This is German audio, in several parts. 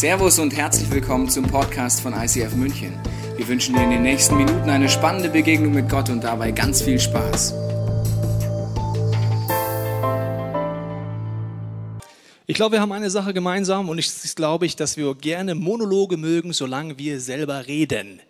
Servus und herzlich willkommen zum Podcast von ICF München. Wir wünschen dir in den nächsten Minuten eine spannende Begegnung mit Gott und dabei ganz viel Spaß. Ich glaube, wir haben eine Sache gemeinsam und ich glaube ich, dass wir gerne Monologe mögen, solange wir selber reden.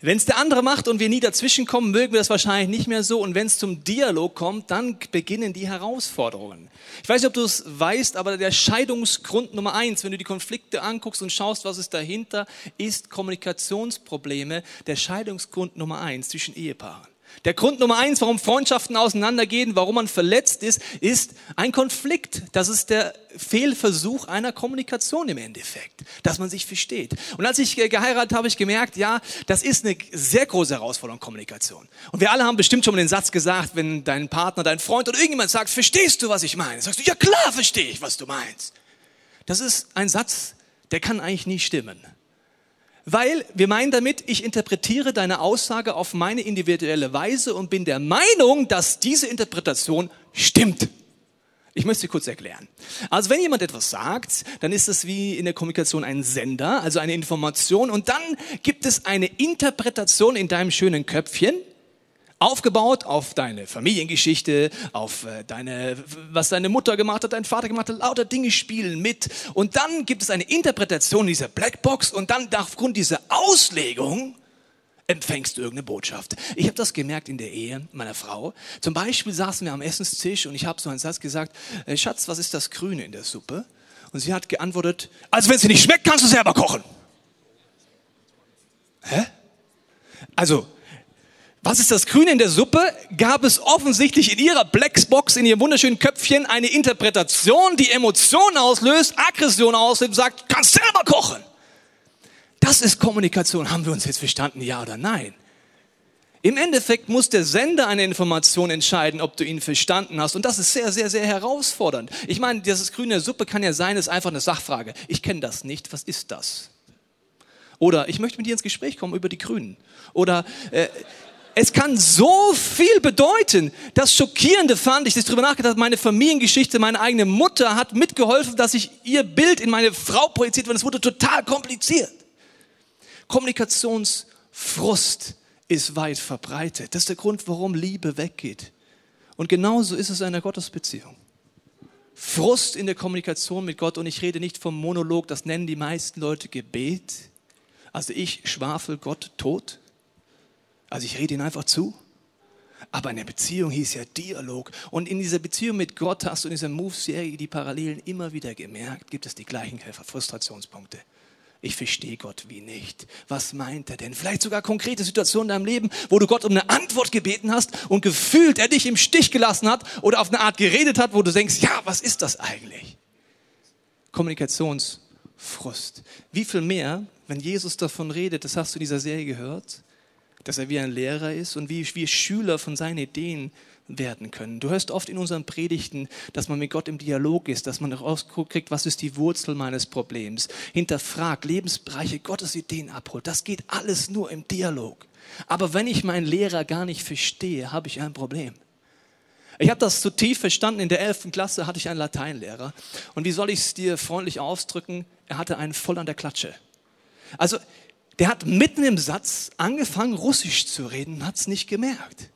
Wenn es der andere macht und wir nie dazwischen kommen, mögen wir das wahrscheinlich nicht mehr so. Und wenn es zum Dialog kommt, dann beginnen die Herausforderungen. Ich weiß nicht, ob du es weißt, aber der Scheidungsgrund Nummer eins, wenn du die Konflikte anguckst und schaust, was ist dahinter, ist Kommunikationsprobleme. Der Scheidungsgrund Nummer eins zwischen Ehepaaren. Der Grund Nummer eins, warum Freundschaften auseinandergehen, warum man verletzt ist, ist ein Konflikt. Das ist der Fehlversuch einer Kommunikation im Endeffekt, dass man sich versteht. Und als ich geheiratet habe, habe ich gemerkt, ja, das ist eine sehr große Herausforderung, Kommunikation. Und wir alle haben bestimmt schon mal den Satz gesagt, wenn dein Partner, dein Freund oder irgendjemand sagt, verstehst du, was ich meine? Sagst du, ja klar verstehe ich, was du meinst. Das ist ein Satz, der kann eigentlich nie stimmen. Weil wir meinen damit, ich interpretiere deine Aussage auf meine individuelle Weise und bin der Meinung, dass diese Interpretation stimmt. Ich möchte sie kurz erklären. Also wenn jemand etwas sagt, dann ist es wie in der Kommunikation ein Sender, also eine Information und dann gibt es eine Interpretation in deinem schönen Köpfchen Aufgebaut auf deine Familiengeschichte, auf äh, deine, was deine Mutter gemacht hat, dein Vater gemacht hat, lauter Dinge spielen mit. Und dann gibt es eine Interpretation dieser Blackbox und dann aufgrund dieser Auslegung empfängst du irgendeine Botschaft. Ich habe das gemerkt in der Ehe meiner Frau. Zum Beispiel saßen wir am Essenstisch und ich habe so einen Satz gesagt, äh, Schatz, was ist das Grüne in der Suppe? Und sie hat geantwortet, also wenn sie nicht schmeckt, kannst du selber kochen. Hä? Also, was ist das Grüne in der Suppe? Gab es offensichtlich in ihrer Blackbox, in ihrem wunderschönen Köpfchen eine Interpretation, die Emotionen auslöst, Aggression auslöst und sagt, kannst selber kochen. Das ist Kommunikation. Haben wir uns jetzt verstanden, ja oder nein? Im Endeffekt muss der Sender eine Information entscheiden, ob du ihn verstanden hast. Und das ist sehr, sehr, sehr herausfordernd. Ich meine, dieses grüne Suppe kann ja sein, ist einfach eine Sachfrage. Ich kenne das nicht. Was ist das? Oder ich möchte mit dir ins Gespräch kommen über die Grünen. Oder äh, es kann so viel bedeuten. Das Schockierende fand ich, dass ich darüber nachgedacht habe, meine Familiengeschichte, meine eigene Mutter hat mitgeholfen, dass ich ihr Bild in meine Frau projiziert, weil es wurde total kompliziert. Kommunikationsfrust ist weit verbreitet. Das ist der Grund, warum Liebe weggeht. Und genauso ist es in einer Gottesbeziehung. Frust in der Kommunikation mit Gott und ich rede nicht vom Monolog, das nennen die meisten Leute Gebet. Also ich schwafel Gott tot. Also ich rede ihn einfach zu. Aber eine Beziehung hieß ja Dialog. Und in dieser Beziehung mit Gott hast du in dieser Move-Serie die Parallelen immer wieder gemerkt, gibt es die gleichen Frustrationspunkte. Ich verstehe Gott wie nicht. Was meint er denn? Vielleicht sogar konkrete Situationen in deinem Leben, wo du Gott um eine Antwort gebeten hast und gefühlt er dich im Stich gelassen hat oder auf eine Art geredet hat, wo du denkst, ja, was ist das eigentlich? Kommunikationsfrust. Wie viel mehr, wenn Jesus davon redet, das hast du in dieser Serie gehört, dass er wie ein Lehrer ist und wie wir Schüler von seinen Ideen werden können. Du hörst oft in unseren Predigten, dass man mit Gott im Dialog ist, dass man rauskriegt, was ist die Wurzel meines Problems, hinterfragt, Lebensbereiche Gottes Ideen abholt. Das geht alles nur im Dialog. Aber wenn ich meinen Lehrer gar nicht verstehe, habe ich ein Problem. Ich habe das zu tief verstanden. In der 11. Klasse hatte ich einen Lateinlehrer. Und wie soll ich es dir freundlich ausdrücken? Er hatte einen voll an der Klatsche. Also der hat mitten im Satz angefangen, Russisch zu reden und hat es nicht gemerkt.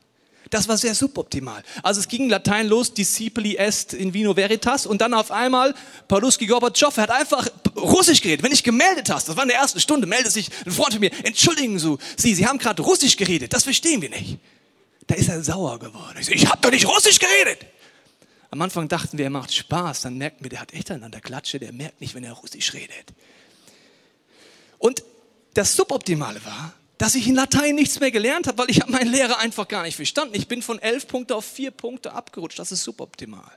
Das war sehr suboptimal. Also es ging Latein los, discipli est in vino veritas und dann auf einmal Pauluski Gorbatschow, er hat einfach Russisch geredet. Wenn ich gemeldet hast, das war in der ersten Stunde, meldet sich ein Freund von mir, entschuldigen Sie, Sie, haben gerade Russisch geredet, das verstehen wir nicht. Da ist er sauer geworden. Ich so, ich habe doch nicht Russisch geredet. Am Anfang dachten wir, er macht Spaß, dann merken wir, der hat echt der Klatsche, der merkt nicht, wenn er Russisch redet. Und das Suboptimale war, dass ich in Latein nichts mehr gelernt habe, weil ich habe meinen Lehrer einfach gar nicht verstanden. Ich bin von elf Punkte auf vier Punkte abgerutscht. Das ist suboptimal.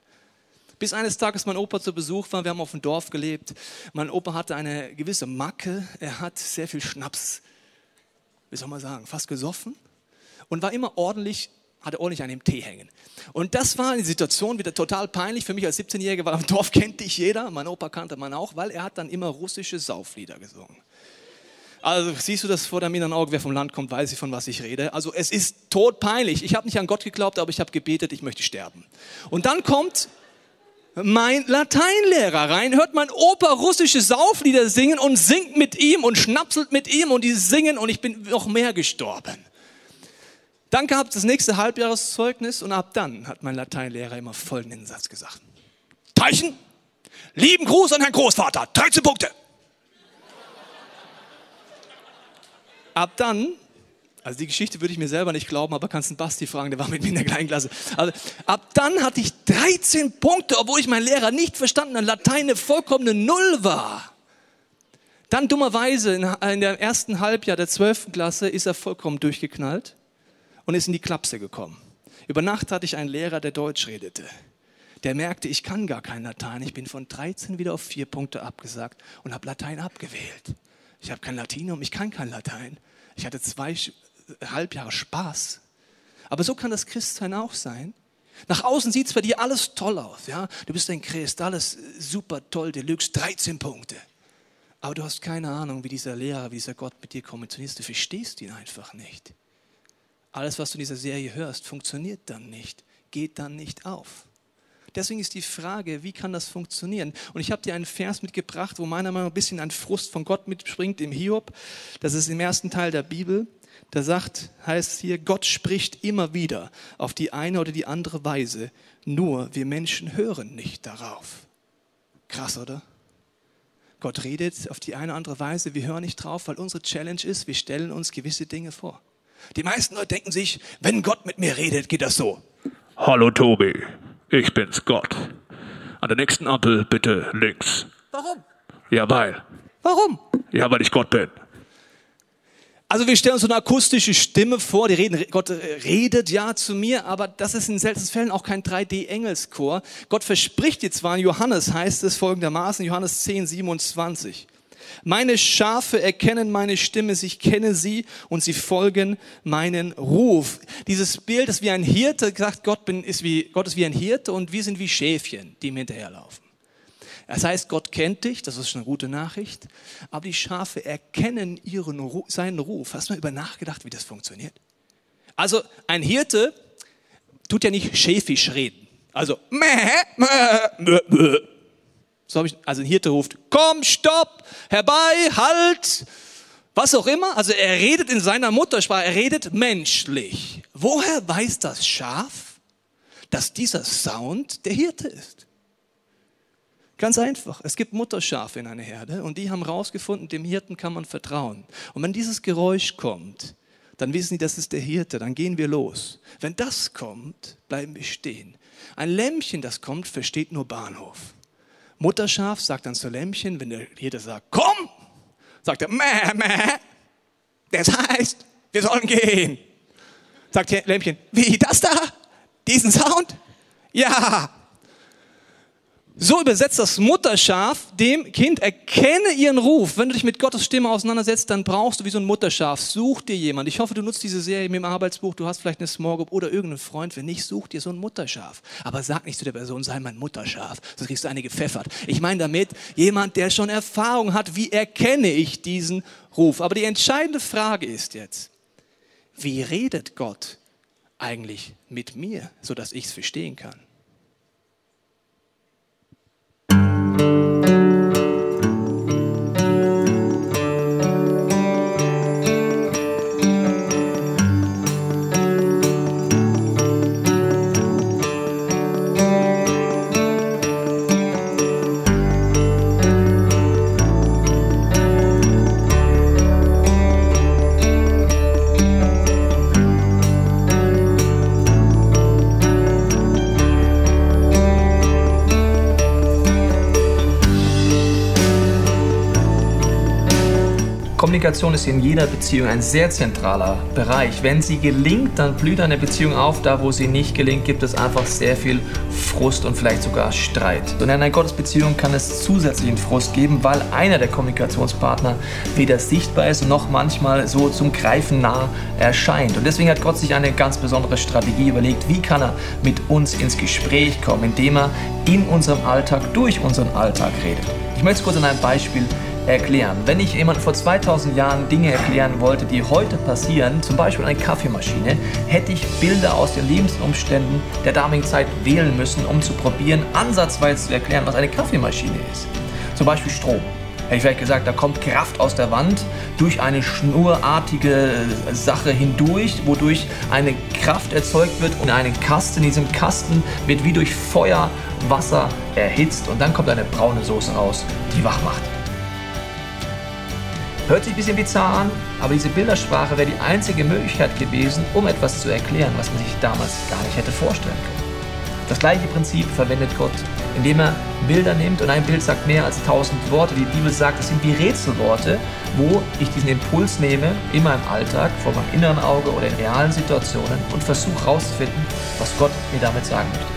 Bis eines Tages mein Opa zu Besuch war, wir haben auf dem Dorf gelebt. Mein Opa hatte eine gewisse Macke. Er hat sehr viel Schnaps, wie soll man sagen, fast gesoffen und war immer ordentlich hatte ordentlich an dem Tee hängen. Und das war eine Situation wieder total peinlich für mich als 17-Jähriger, weil am Dorf kennt dich jeder, mein Opa kannte man auch, weil er hat dann immer russische Sauflieder gesungen. Also siehst du das vor deinem inneren Auge, wer vom Land kommt, weiß ich, von was ich rede. Also es ist todpeinlich. Ich habe nicht an Gott geglaubt, aber ich habe gebetet, ich möchte sterben. Und dann kommt mein Lateinlehrer rein, hört mein Opa russische Sauflieder singen und singt mit ihm und schnapselt mit ihm und die singen und ich bin noch mehr gestorben. Dann gab es das nächste Halbjahreszeugnis und ab dann hat mein Lateinlehrer immer folgenden Satz gesagt. Teichen, lieben Gruß an Herrn Großvater, 13 Punkte. Ab dann also die Geschichte würde ich mir selber nicht glauben, aber kannst einen Basti fragen, der war mit mir in der gleichen Klasse. Also ab dann hatte ich 13 Punkte, obwohl ich meinen Lehrer nicht verstanden und Latein eine vollkommene Null war. Dann dummerweise in, in der ersten Halbjahr der 12. Klasse ist er vollkommen durchgeknallt und ist in die Klapse gekommen. Über Nacht hatte ich einen Lehrer, der Deutsch redete. Der merkte, ich kann gar kein Latein. Ich bin von 13 wieder auf vier Punkte abgesagt und habe Latein abgewählt. Ich habe kein Latinum, ich kann kein Latein. Ich hatte zwei Halbjahre Spaß. Aber so kann das Christsein auch sein. Nach außen sieht es bei dir alles toll aus. Ja? Du bist ein Christ, alles super toll, Deluxe, 13 Punkte. Aber du hast keine Ahnung, wie dieser Lehrer, wie dieser Gott mit dir kommuniziert. Du verstehst ihn einfach nicht. Alles, was du in dieser Serie hörst, funktioniert dann nicht, geht dann nicht auf. Deswegen ist die Frage, wie kann das funktionieren? Und ich habe dir einen Vers mitgebracht, wo meiner Meinung nach ein bisschen ein Frust von Gott mitspringt im Hiob. Das ist im ersten Teil der Bibel. Da sagt, heißt hier, Gott spricht immer wieder auf die eine oder die andere Weise, nur wir Menschen hören nicht darauf. Krass, oder? Gott redet auf die eine oder andere Weise, wir hören nicht drauf, weil unsere Challenge ist, wir stellen uns gewisse Dinge vor. Die meisten Leute denken sich, wenn Gott mit mir redet, geht das so. Hallo Tobi, ich bin's Gott. An der nächsten Ampel bitte links. Warum? Ja, weil. Warum? Ja, weil ich Gott bin. Also wir stellen uns so eine akustische Stimme vor, die reden, Gott redet ja zu mir, aber das ist in seltenen Fällen auch kein 3D-Engelschor. Gott verspricht dir zwar, in Johannes heißt es folgendermaßen, Johannes 10, 27. Meine Schafe erkennen meine Stimme, ich kenne sie und sie folgen meinen Ruf. Dieses Bild ist wie ein Hirte, sagt Gott, bin, ist wie, Gott ist wie ein Hirte und wir sind wie Schäfchen, die ihm hinterherlaufen. Das heißt, Gott kennt dich, das ist schon eine gute Nachricht, aber die Schafe erkennen ihren, seinen Ruf. Hast du mal über nachgedacht, wie das funktioniert? Also ein Hirte tut ja nicht schäfisch reden. Also, mäh, mäh, mäh, so ich, also ein Hirte ruft, komm, stopp, herbei, halt, was auch immer. Also er redet in seiner Muttersprache, er redet menschlich. Woher weiß das Schaf, dass dieser Sound der Hirte ist? Ganz einfach. Es gibt Mutterschafe in einer Herde und die haben herausgefunden, dem Hirten kann man vertrauen. Und wenn dieses Geräusch kommt, dann wissen sie, das ist der Hirte, dann gehen wir los. Wenn das kommt, bleiben wir stehen. Ein Lämmchen, das kommt, versteht nur Bahnhof. Mutterschaf sagt dann zu Lämmchen, wenn der Hirte sagt, komm, sagt er, mäh, mäh. Das heißt, wir sollen gehen. Sagt Lämmchen, wie das da? Diesen Sound? Ja, so übersetzt das Mutterschaf dem Kind, erkenne ihren Ruf. Wenn du dich mit Gottes Stimme auseinandersetzt, dann brauchst du wie so ein Mutterschaf, such dir jemand. Ich hoffe, du nutzt diese Serie mit dem Arbeitsbuch, du hast vielleicht eine Small Group oder irgendeinen Freund. Wenn nicht, such dir so ein Mutterschaf. Aber sag nicht zu der Person, sei mein Mutterschaf, sonst kriegst du eine gepfeffert. Ich meine damit jemand, der schon Erfahrung hat, wie erkenne ich diesen Ruf. Aber die entscheidende Frage ist jetzt, wie redet Gott eigentlich mit mir, sodass ich es verstehen kann? Kommunikation ist in jeder Beziehung ein sehr zentraler Bereich. Wenn sie gelingt, dann blüht eine Beziehung auf. Da, wo sie nicht gelingt, gibt es einfach sehr viel Frust und vielleicht sogar Streit. Und in einer Gottesbeziehung kann es zusätzlichen Frust geben, weil einer der Kommunikationspartner weder sichtbar ist noch manchmal so zum Greifen nah erscheint. Und deswegen hat Gott sich eine ganz besondere Strategie überlegt. Wie kann er mit uns ins Gespräch kommen, indem er in unserem Alltag durch unseren Alltag redet. Ich möchte es kurz an einem Beispiel erklären. Wenn ich jemand vor 2000 Jahren Dinge erklären wollte, die heute passieren, zum Beispiel eine Kaffeemaschine, hätte ich Bilder aus den Lebensumständen der damaligen Zeit wählen müssen, um zu probieren, ansatzweise zu erklären, was eine Kaffeemaschine ist. Zum Beispiel Strom hätte ich vielleicht gesagt, da kommt Kraft aus der Wand durch eine schnurartige Sache hindurch, wodurch eine Kraft erzeugt wird und einen Kasten. In diesem Kasten wird wie durch Feuer Wasser erhitzt und dann kommt eine braune Soße raus, die wach macht. Hört sich ein bisschen bizarr an, aber diese Bildersprache wäre die einzige Möglichkeit gewesen, um etwas zu erklären, was man sich damals gar nicht hätte vorstellen können. Das gleiche Prinzip verwendet Gott, indem er Bilder nimmt und ein Bild sagt mehr als tausend Worte. Die Bibel sagt, es sind wie Rätselworte, wo ich diesen Impuls nehme in meinem Alltag, vor meinem inneren Auge oder in realen Situationen und versuche herauszufinden, was Gott mir damit sagen möchte.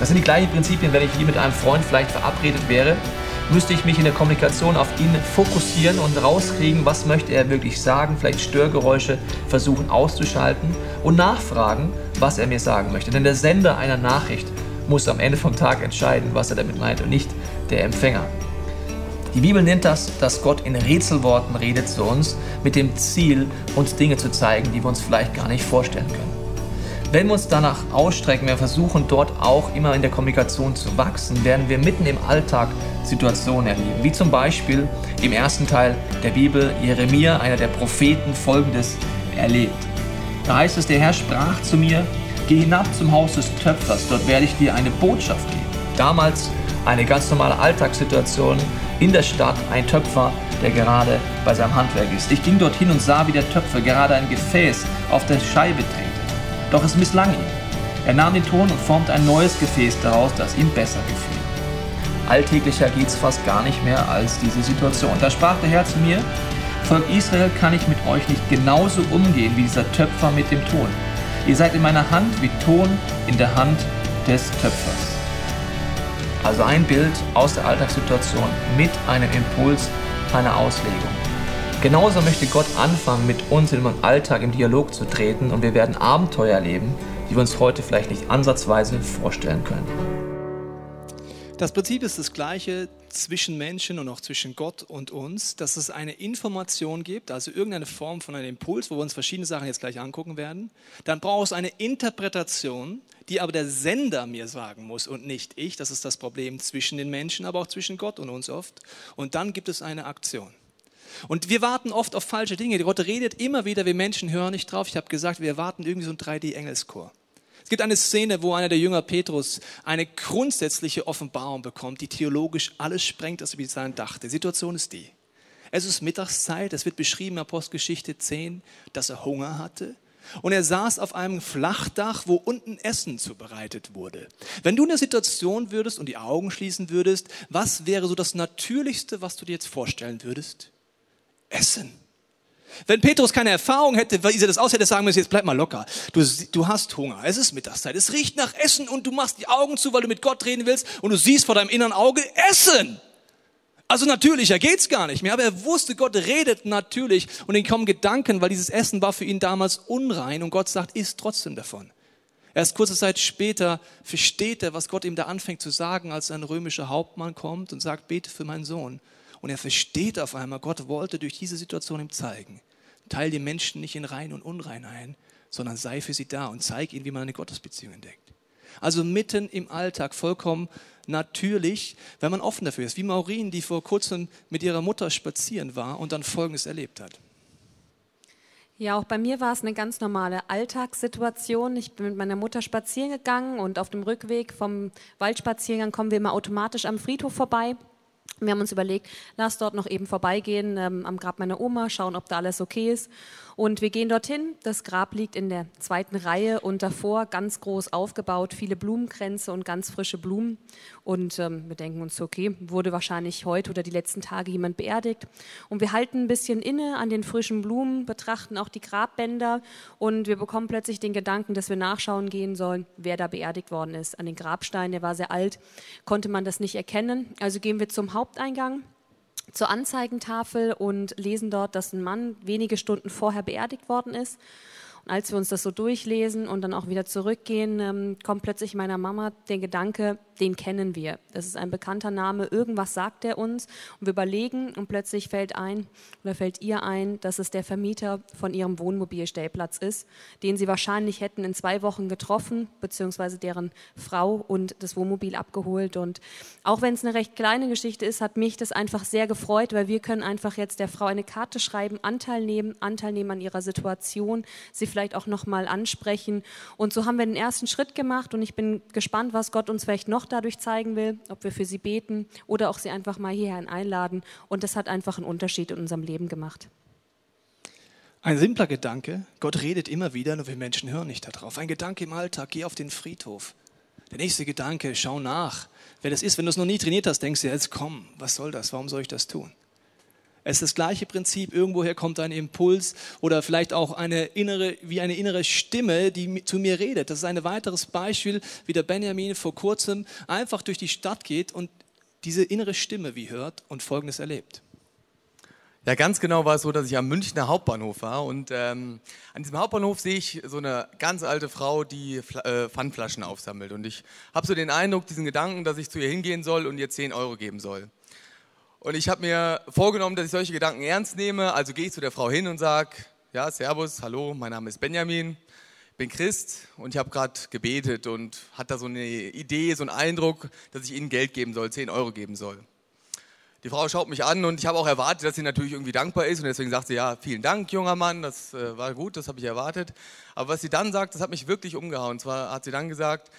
Das sind die gleichen Prinzipien, wenn ich hier mit einem Freund vielleicht verabredet wäre, müsste ich mich in der Kommunikation auf ihn fokussieren und rauskriegen, was möchte er wirklich sagen, vielleicht Störgeräusche versuchen auszuschalten und nachfragen, was er mir sagen möchte. Denn der Sender einer Nachricht muss am Ende vom Tag entscheiden, was er damit meint und nicht der Empfänger. Die Bibel nennt das, dass Gott in Rätselworten redet zu uns, mit dem Ziel, uns Dinge zu zeigen, die wir uns vielleicht gar nicht vorstellen können. Wenn wir uns danach ausstrecken, wir versuchen dort auch immer in der Kommunikation zu wachsen, werden wir mitten im Alltag Situationen erleben. Wie zum Beispiel im ersten Teil der Bibel Jeremia, einer der Propheten, folgendes erlebt. Da heißt es, der Herr sprach zu mir, geh hinab zum Haus des Töpfers, dort werde ich dir eine Botschaft geben. Damals eine ganz normale Alltagssituation in der Stadt, ein Töpfer, der gerade bei seinem Handwerk ist. Ich ging dorthin und sah, wie der Töpfer gerade ein Gefäß auf der Scheibe drehte. Doch es misslang ihm. Er nahm den Ton und formte ein neues Gefäß daraus, das ihm besser gefiel. Alltäglicher geht es fast gar nicht mehr als diese Situation. Da sprach der Herr zu mir, Volk Israel kann ich mit euch nicht genauso umgehen wie dieser Töpfer mit dem Ton. Ihr seid in meiner Hand wie Ton in der Hand des Töpfers. Also ein Bild aus der Alltagssituation mit einem Impuls einer Auslegung. Genauso möchte Gott anfangen, mit uns in unserem Alltag im Dialog zu treten und wir werden Abenteuer erleben, die wir uns heute vielleicht nicht ansatzweise vorstellen können. Das Prinzip ist das gleiche zwischen Menschen und auch zwischen Gott und uns, dass es eine Information gibt, also irgendeine Form von einem Impuls, wo wir uns verschiedene Sachen jetzt gleich angucken werden. Dann braucht es eine Interpretation, die aber der Sender mir sagen muss und nicht ich. Das ist das Problem zwischen den Menschen, aber auch zwischen Gott und uns oft. Und dann gibt es eine Aktion. Und wir warten oft auf falsche Dinge. Gott redet immer wieder, wir Menschen hören nicht drauf. Ich habe gesagt, wir warten irgendwie so ein 3D-Engelschor. Es gibt eine Szene, wo einer der Jünger Petrus eine grundsätzliche Offenbarung bekommt, die theologisch alles sprengt, was er bis dahin dachte. Die Situation ist die. Es ist Mittagszeit, es wird beschrieben in Apostelgeschichte 10, dass er Hunger hatte. Und er saß auf einem Flachdach, wo unten Essen zubereitet wurde. Wenn du in der Situation würdest und die Augen schließen würdest, was wäre so das Natürlichste, was du dir jetzt vorstellen würdest? Essen. Wenn Petrus keine Erfahrung hätte, wie sie das aus hätte sagen müssen, jetzt bleib mal locker. Du, du hast Hunger, es ist Mittagszeit, es riecht nach Essen und du machst die Augen zu, weil du mit Gott reden willst und du siehst vor deinem inneren Auge Essen. Also natürlicher geht's gar nicht mehr, aber er wusste, Gott redet natürlich und ihm kommen Gedanken, weil dieses Essen war für ihn damals unrein und Gott sagt, isst trotzdem davon. Erst kurze Zeit später versteht er, was Gott ihm da anfängt zu sagen, als ein römischer Hauptmann kommt und sagt, bete für meinen Sohn. Und er versteht auf einmal, Gott wollte durch diese Situation ihm zeigen, teil die Menschen nicht in Rein und Unrein ein, sondern sei für sie da und zeig ihnen, wie man eine Gottesbeziehung entdeckt. Also mitten im Alltag vollkommen natürlich, wenn man offen dafür ist. Wie Maureen, die vor kurzem mit ihrer Mutter spazieren war und dann Folgendes erlebt hat. Ja, auch bei mir war es eine ganz normale Alltagssituation. Ich bin mit meiner Mutter spazieren gegangen und auf dem Rückweg vom Waldspaziergang kommen wir immer automatisch am Friedhof vorbei. Wir haben uns überlegt, lass dort noch eben vorbeigehen ähm, am Grab meiner Oma, schauen, ob da alles okay ist. Und wir gehen dorthin. Das Grab liegt in der zweiten Reihe und davor ganz groß aufgebaut, viele Blumenkränze und ganz frische Blumen. Und ähm, wir denken uns, okay, wurde wahrscheinlich heute oder die letzten Tage jemand beerdigt. Und wir halten ein bisschen inne an den frischen Blumen, betrachten auch die Grabbänder und wir bekommen plötzlich den Gedanken, dass wir nachschauen gehen sollen, wer da beerdigt worden ist. An den Grabstein, der war sehr alt, konnte man das nicht erkennen. Also gehen wir zum Haupteingang zur Anzeigentafel und lesen dort, dass ein Mann wenige Stunden vorher beerdigt worden ist. Und als wir uns das so durchlesen und dann auch wieder zurückgehen, ähm, kommt plötzlich meiner Mama der Gedanke, den kennen wir. Das ist ein bekannter Name, irgendwas sagt er uns und wir überlegen und plötzlich fällt ein oder fällt ihr ein, dass es der Vermieter von ihrem Wohnmobilstellplatz ist, den sie wahrscheinlich hätten in zwei Wochen getroffen, beziehungsweise deren Frau und das Wohnmobil abgeholt. Und auch wenn es eine recht kleine Geschichte ist, hat mich das einfach sehr gefreut, weil wir können einfach jetzt der Frau eine Karte schreiben, Anteil nehmen, Anteil nehmen an ihrer Situation, sie vielleicht auch nochmal ansprechen. Und so haben wir den ersten Schritt gemacht und ich bin gespannt, was Gott uns vielleicht noch dadurch zeigen will, ob wir für sie beten oder auch sie einfach mal hierher einladen. Und das hat einfach einen Unterschied in unserem Leben gemacht. Ein simpler Gedanke, Gott redet immer wieder, nur wir Menschen hören nicht darauf. Ein Gedanke im Alltag, geh auf den Friedhof. Der nächste Gedanke, schau nach. Wer das ist, wenn du es noch nie trainiert hast, denkst du, jetzt komm, was soll das, warum soll ich das tun? Es ist das gleiche Prinzip, irgendwoher kommt ein Impuls oder vielleicht auch eine innere, wie eine innere Stimme, die zu mir redet. Das ist ein weiteres Beispiel, wie der Benjamin vor kurzem einfach durch die Stadt geht und diese innere Stimme wie hört und Folgendes erlebt. Ja, ganz genau war es so, dass ich am Münchner Hauptbahnhof war und ähm, an diesem Hauptbahnhof sehe ich so eine ganz alte Frau, die äh, Pfandflaschen aufsammelt und ich habe so den Eindruck, diesen Gedanken, dass ich zu ihr hingehen soll und ihr 10 Euro geben soll. Und ich habe mir vorgenommen, dass ich solche Gedanken ernst nehme. Also gehe ich zu der Frau hin und sage, ja, Servus, hallo, mein Name ist Benjamin, bin Christ und ich habe gerade gebetet und hatte da so eine Idee, so einen Eindruck, dass ich Ihnen Geld geben soll, 10 Euro geben soll. Die Frau schaut mich an und ich habe auch erwartet, dass sie natürlich irgendwie dankbar ist und deswegen sagt sie, ja, vielen Dank, junger Mann, das äh, war gut, das habe ich erwartet. Aber was sie dann sagt, das hat mich wirklich umgehauen. Und zwar hat sie dann gesagt,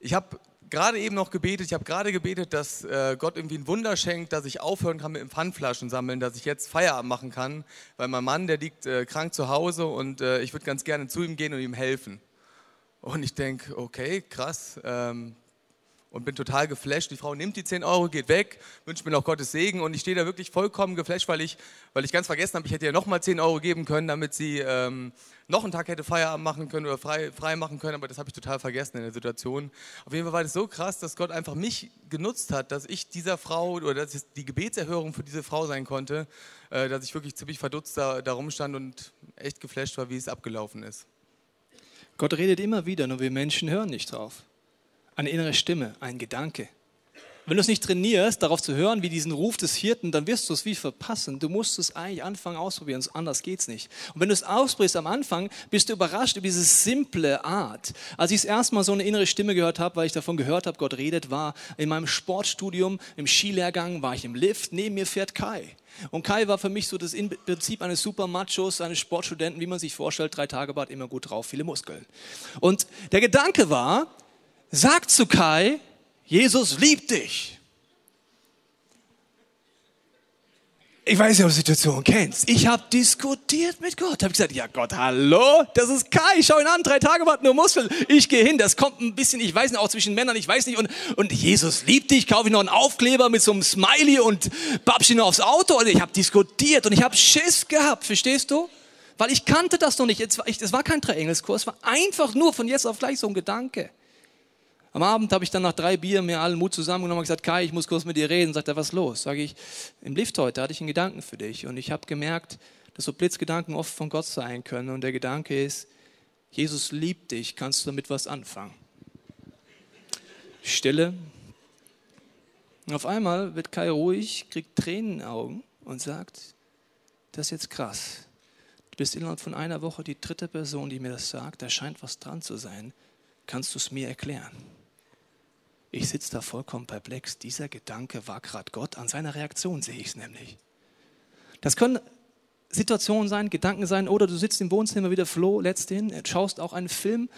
ich habe gerade eben noch gebetet, ich habe gerade gebetet, dass äh, Gott irgendwie ein Wunder schenkt, dass ich aufhören kann mit dem Pfandflaschen sammeln, dass ich jetzt Feierabend machen kann, weil mein Mann, der liegt äh, krank zu Hause und äh, ich würde ganz gerne zu ihm gehen und ihm helfen. Und ich denke, okay, krass, ähm, und bin total geflasht. Die Frau nimmt die 10 Euro, geht weg, wünscht mir noch Gottes Segen und ich stehe da wirklich vollkommen geflasht, weil ich, weil ich ganz vergessen habe, ich hätte ihr nochmal 10 Euro geben können, damit sie ähm, noch einen Tag hätte Feierabend machen können oder frei, frei machen können, aber das habe ich total vergessen in der Situation. Auf jeden Fall war das so krass, dass Gott einfach mich genutzt hat, dass ich dieser Frau oder dass ich die Gebetserhörung für diese Frau sein konnte, äh, dass ich wirklich ziemlich verdutzt da, da rumstand und echt geflasht war, wie es abgelaufen ist. Gott redet immer wieder, nur wir Menschen hören nicht drauf eine innere Stimme, ein Gedanke. Wenn du es nicht trainierst, darauf zu hören, wie diesen Ruf des Hirten, dann wirst du es wie verpassen. Du musst es eigentlich anfangen ausprobieren, anders geht es nicht. Und wenn du es ausprobierst am Anfang, bist du überrascht über diese simple Art. Als ich das erste Mal so eine innere Stimme gehört habe, weil ich davon gehört habe, Gott redet, war in meinem Sportstudium, im Skilehrgang, war ich im Lift, neben mir fährt Kai. Und Kai war für mich so das Prinzip eines Supermachos, eines Sportstudenten, wie man sich vorstellt, drei Tage Bad, immer gut drauf, viele Muskeln. Und der Gedanke war, sagt zu Kai, Jesus liebt dich. Ich weiß nicht, ob du die Situation kennst. Ich habe diskutiert mit Gott. Habe gesagt, ja Gott, hallo, das ist Kai. Schau ihn an, drei Tage warten nur Muskeln. Ich gehe hin. Das kommt ein bisschen, ich weiß nicht, auch zwischen Männern, ich weiß nicht. Und, und Jesus liebt dich. Kaufe ich noch einen Aufkleber mit so einem Smiley und babsch ihn aufs Auto. Und ich habe diskutiert und ich habe Schiss gehabt. Verstehst du? Weil ich kannte das noch nicht. Es war, war kein Dreiengelskurs. Es war einfach nur von jetzt auf gleich so ein Gedanke. Am Abend habe ich dann nach drei Bier mir allen Mut zusammengenommen und gesagt, Kai, ich muss kurz mit dir reden. Sagt er, was los? Sage ich, im Lift heute hatte ich einen Gedanken für dich und ich habe gemerkt, dass so Blitzgedanken oft von Gott sein können und der Gedanke ist, Jesus liebt dich, kannst du damit was anfangen? Stille. Und auf einmal wird Kai ruhig, kriegt Tränen in den Augen und sagt, das ist jetzt krass. Du bist innerhalb von einer Woche die dritte Person, die mir das sagt, da scheint was dran zu sein. Kannst du es mir erklären? Ich sitze da vollkommen perplex. Dieser Gedanke war gerade Gott. An seiner Reaktion sehe ich es nämlich. Das können Situationen sein, Gedanken sein, oder du sitzt im Wohnzimmer wieder Flo, letzthin, schaust auch einen Film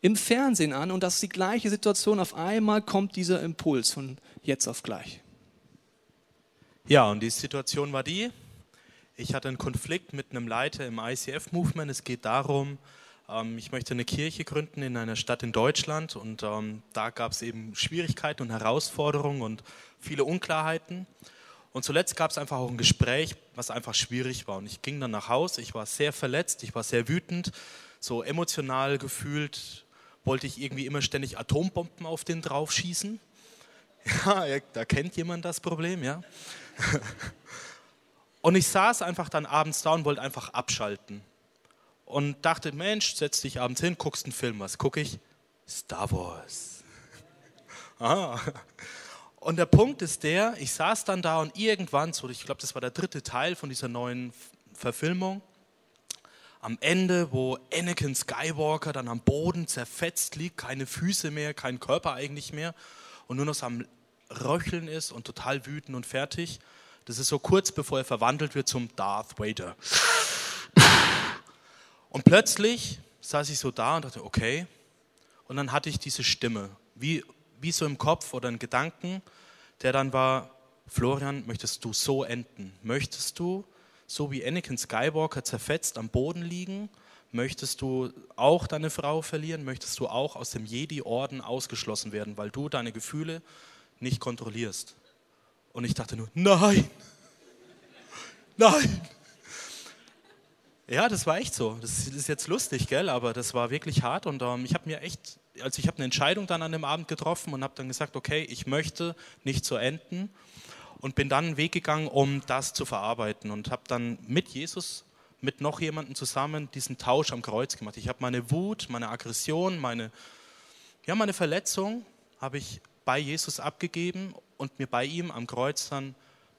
im Fernsehen an und das ist die gleiche Situation. Auf einmal kommt dieser Impuls von jetzt auf gleich. Ja, und die Situation war die, ich hatte einen Konflikt mit einem Leiter im ICF-Movement. Es geht darum, ich möchte eine Kirche gründen in einer Stadt in Deutschland und ähm, da gab es eben Schwierigkeiten und Herausforderungen und viele Unklarheiten. Und zuletzt gab es einfach auch ein Gespräch, was einfach schwierig war. Und ich ging dann nach Hause, ich war sehr verletzt, ich war sehr wütend, so emotional gefühlt, wollte ich irgendwie immer ständig Atombomben auf den draufschießen. Ja, da kennt jemand das Problem, ja. Und ich saß einfach dann abends da und wollte einfach abschalten und dachte, Mensch, setz dich abends hin, guckst einen Film. Was gucke ich? Star Wars. Aha. Und der Punkt ist der, ich saß dann da und irgendwann, so, ich glaube, das war der dritte Teil von dieser neuen Verfilmung, am Ende, wo Anakin Skywalker dann am Boden zerfetzt liegt, keine Füße mehr, kein Körper eigentlich mehr und nur noch so am Röcheln ist und total wütend und fertig. Das ist so kurz bevor er verwandelt wird zum Darth Vader. Und plötzlich saß ich so da und dachte, okay. Und dann hatte ich diese Stimme, wie, wie so im Kopf oder ein Gedanken, der dann war, Florian, möchtest du so enden? Möchtest du, so wie Anakin Skywalker zerfetzt am Boden liegen, möchtest du auch deine Frau verlieren? Möchtest du auch aus dem Jedi-Orden ausgeschlossen werden, weil du deine Gefühle nicht kontrollierst? Und ich dachte nur, nein, nein. Ja, das war echt so. Das ist jetzt lustig, gell? Aber das war wirklich hart und ähm, ich habe mir echt, also ich habe eine Entscheidung dann an dem Abend getroffen und habe dann gesagt, okay, ich möchte nicht so enden und bin dann einen Weg gegangen, um das zu verarbeiten und habe dann mit Jesus, mit noch jemandem zusammen diesen Tausch am Kreuz gemacht. Ich habe meine Wut, meine Aggression, meine, ja, meine Verletzung habe ich bei Jesus abgegeben und mir bei ihm am Kreuz dann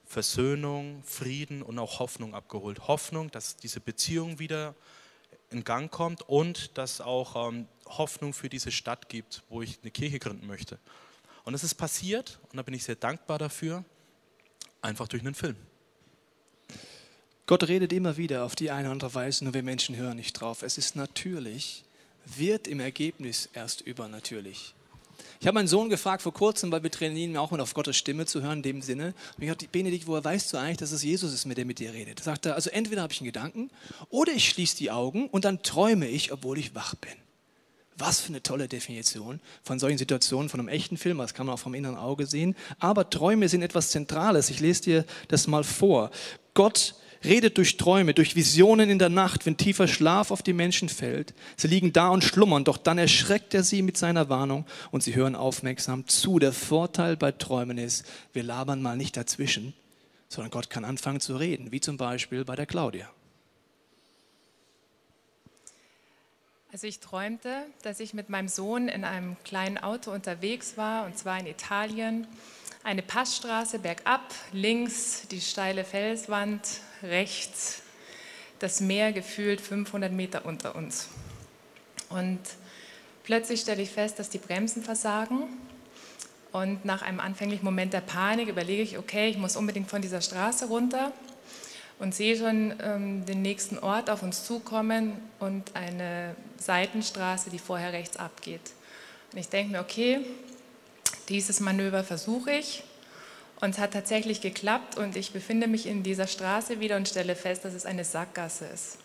Versöhnung, Frieden und auch Hoffnung abgeholt. Hoffnung, dass diese Beziehung wieder in Gang kommt und dass auch ähm, Hoffnung für diese Stadt gibt, wo ich eine Kirche gründen möchte. Und es ist passiert und da bin ich sehr dankbar dafür, einfach durch einen Film. Gott redet immer wieder auf die eine oder andere Weise, nur wir Menschen hören nicht drauf. Es ist natürlich, wird im Ergebnis erst übernatürlich. Ich habe meinen Sohn gefragt vor kurzem, weil wir trainieren auch mal auf Gottes Stimme zu hören, in dem Sinne. Und ich habe Benedikt, woher weißt du eigentlich, dass es Jesus ist, mit der mit dir redet? Da sagt er, also entweder habe ich einen Gedanken oder ich schließe die Augen und dann träume ich, obwohl ich wach bin. Was für eine tolle Definition von solchen Situationen, von einem echten Film, das kann man auch vom inneren Auge sehen. Aber Träume sind etwas Zentrales. Ich lese dir das mal vor. Gott redet durch Träume, durch Visionen in der Nacht, wenn tiefer Schlaf auf die Menschen fällt. Sie liegen da und schlummern, doch dann erschreckt er sie mit seiner Warnung und sie hören aufmerksam zu. Der Vorteil bei Träumen ist, wir labern mal nicht dazwischen, sondern Gott kann anfangen zu reden, wie zum Beispiel bei der Claudia. Also ich träumte, dass ich mit meinem Sohn in einem kleinen Auto unterwegs war, und zwar in Italien. Eine Passstraße bergab, links die steile Felswand, rechts das Meer gefühlt 500 Meter unter uns. Und plötzlich stelle ich fest, dass die Bremsen versagen. Und nach einem anfänglichen Moment der Panik überlege ich, okay, ich muss unbedingt von dieser Straße runter und sehe schon ähm, den nächsten Ort auf uns zukommen und eine Seitenstraße, die vorher rechts abgeht. Und ich denke mir, okay, dieses Manöver versuche ich. Und es hat tatsächlich geklappt und ich befinde mich in dieser Straße wieder und stelle fest, dass es eine Sackgasse ist.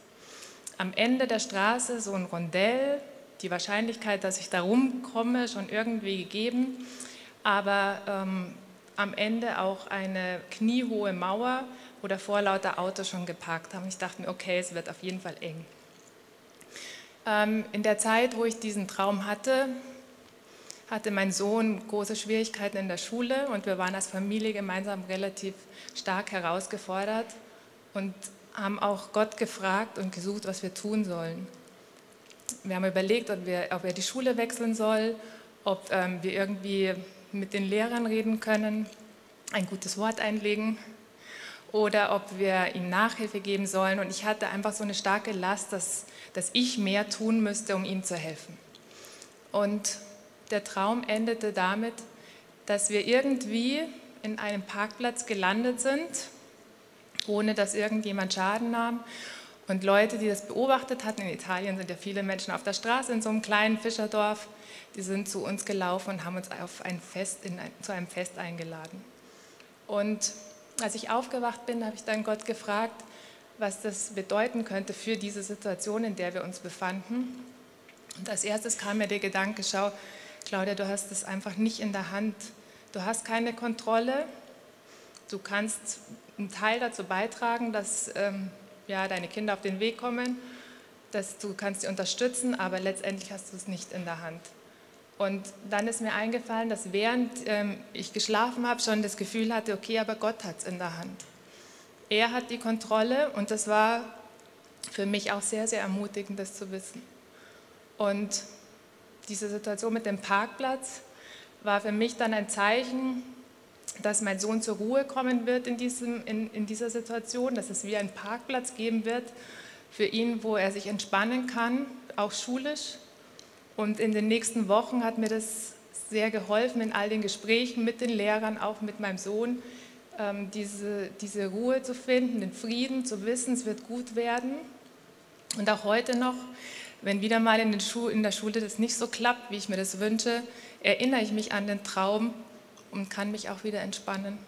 Am Ende der Straße so ein Rondell, die Wahrscheinlichkeit, dass ich da rumkomme, schon irgendwie gegeben, aber ähm, am Ende auch eine kniehohe Mauer, wo davor lauter Autos schon geparkt haben. Ich dachte mir, okay, es wird auf jeden Fall eng. Ähm, in der Zeit, wo ich diesen Traum hatte, hatte mein Sohn große Schwierigkeiten in der Schule und wir waren als Familie gemeinsam relativ stark herausgefordert und haben auch Gott gefragt und gesucht, was wir tun sollen. Wir haben überlegt, ob, wir, ob er die Schule wechseln soll, ob ähm, wir irgendwie mit den Lehrern reden können, ein gutes Wort einlegen oder ob wir ihm Nachhilfe geben sollen. Und ich hatte einfach so eine starke Last, dass, dass ich mehr tun müsste, um ihm zu helfen. Und der Traum endete damit, dass wir irgendwie in einem Parkplatz gelandet sind, ohne dass irgendjemand Schaden nahm. Und Leute, die das beobachtet hatten, in Italien sind ja viele Menschen auf der Straße in so einem kleinen Fischerdorf, die sind zu uns gelaufen und haben uns auf ein Fest, ein, zu einem Fest eingeladen. Und als ich aufgewacht bin, habe ich dann Gott gefragt, was das bedeuten könnte für diese Situation, in der wir uns befanden. Und als erstes kam mir der Gedanke, schau, Claudia, du hast es einfach nicht in der Hand. Du hast keine Kontrolle. Du kannst einen Teil dazu beitragen, dass ähm, ja, deine Kinder auf den Weg kommen, dass du kannst sie unterstützen, aber letztendlich hast du es nicht in der Hand. Und dann ist mir eingefallen, dass während ähm, ich geschlafen habe, schon das Gefühl hatte, okay, aber Gott hat es in der Hand. Er hat die Kontrolle und das war für mich auch sehr, sehr ermutigend, das zu wissen. Und diese Situation mit dem Parkplatz war für mich dann ein Zeichen, dass mein Sohn zur Ruhe kommen wird in, diesem, in, in dieser Situation, dass es wie einen Parkplatz geben wird für ihn, wo er sich entspannen kann, auch schulisch. Und in den nächsten Wochen hat mir das sehr geholfen in all den Gesprächen mit den Lehrern, auch mit meinem Sohn, ähm, diese, diese Ruhe zu finden, den Frieden zu wissen, es wird gut werden. Und auch heute noch, wenn wieder mal in, in der Schule das nicht so klappt, wie ich mir das wünsche, erinnere ich mich an den Traum und kann mich auch wieder entspannen.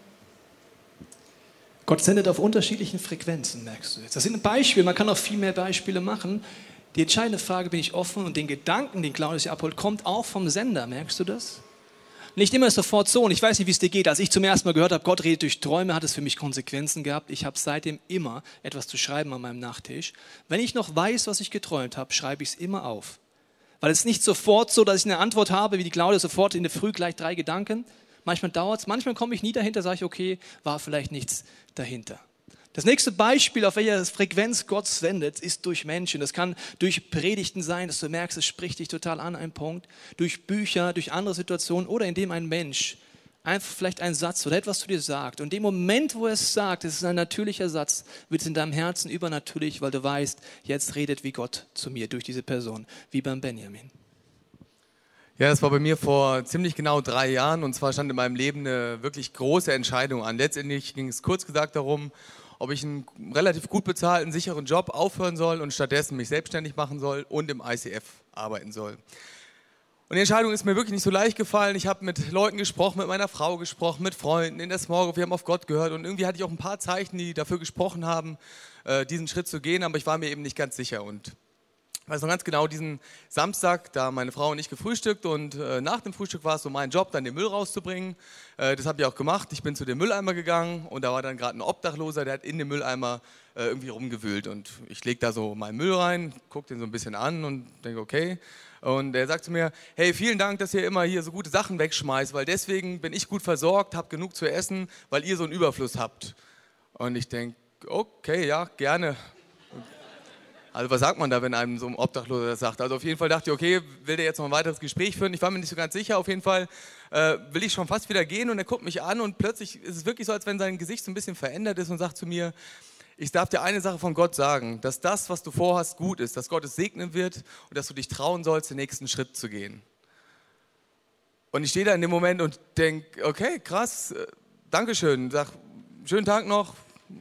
Gott sendet auf unterschiedlichen Frequenzen, merkst du jetzt. Das sind Beispiele, man kann auch viel mehr Beispiele machen. Die entscheidende Frage, bin ich offen und den Gedanken, den Claudius hier abholt, kommt auch vom Sender, merkst du das? Nicht immer sofort so und ich weiß nicht, wie es dir geht. Als ich zum ersten Mal gehört habe, Gott redet durch Träume, hat es für mich Konsequenzen gehabt. Ich habe seitdem immer etwas zu schreiben an meinem Nachttisch. Wenn ich noch weiß, was ich geträumt habe, schreibe ich es immer auf. Weil es ist nicht sofort so, dass ich eine Antwort habe, wie die Claudia sofort in der Früh gleich drei Gedanken. Manchmal dauert es, manchmal komme ich nie dahinter, sage ich, okay, war vielleicht nichts dahinter. Das nächste Beispiel, auf welcher Frequenz Gott sendet, ist durch Menschen. Das kann durch Predigten sein, dass du merkst, es spricht dich total an, ein Punkt. Durch Bücher, durch andere Situationen oder indem ein Mensch einfach vielleicht einen Satz oder etwas zu dir sagt. Und in dem Moment, wo er es sagt, es ist ein natürlicher Satz, wird es in deinem Herzen übernatürlich, weil du weißt, jetzt redet wie Gott zu mir durch diese Person, wie beim Benjamin. Ja, das war bei mir vor ziemlich genau drei Jahren und zwar stand in meinem Leben eine wirklich große Entscheidung an. Letztendlich ging es kurz gesagt darum, ob ich einen relativ gut bezahlten, sicheren Job aufhören soll und stattdessen mich selbstständig machen soll und im ICF arbeiten soll. Und die Entscheidung ist mir wirklich nicht so leicht gefallen. Ich habe mit Leuten gesprochen, mit meiner Frau gesprochen, mit Freunden in der Small. Wir haben auf Gott gehört und irgendwie hatte ich auch ein paar Zeichen, die dafür gesprochen haben, äh, diesen Schritt zu gehen, aber ich war mir eben nicht ganz sicher. Und ich weiß noch ganz genau, diesen Samstag, da meine Frau und ich gefrühstückt und äh, nach dem Frühstück war es so mein Job, dann den Müll rauszubringen. Äh, das habe ich auch gemacht. Ich bin zu dem Mülleimer gegangen und da war dann gerade ein Obdachloser, der hat in dem Mülleimer äh, irgendwie rumgewühlt. Und ich lege da so meinen Müll rein, gucke den so ein bisschen an und denke, okay. Und er sagt zu mir, hey, vielen Dank, dass ihr immer hier so gute Sachen wegschmeißt, weil deswegen bin ich gut versorgt, habe genug zu essen, weil ihr so einen Überfluss habt. Und ich denke, okay, ja, gerne. Also was sagt man da, wenn einem so ein Obdachloser das sagt? Also auf jeden Fall dachte ich, okay, will der jetzt noch ein weiteres Gespräch führen? Ich war mir nicht so ganz sicher. Auf jeden Fall äh, will ich schon fast wieder gehen und er guckt mich an und plötzlich ist es wirklich so, als wenn sein Gesicht so ein bisschen verändert ist und sagt zu mir, ich darf dir eine Sache von Gott sagen, dass das, was du vorhast, gut ist, dass Gott es segnen wird und dass du dich trauen sollst, den nächsten Schritt zu gehen. Und ich stehe da in dem Moment und denke, okay, krass, äh, Dankeschön, sag, schönen Tag noch,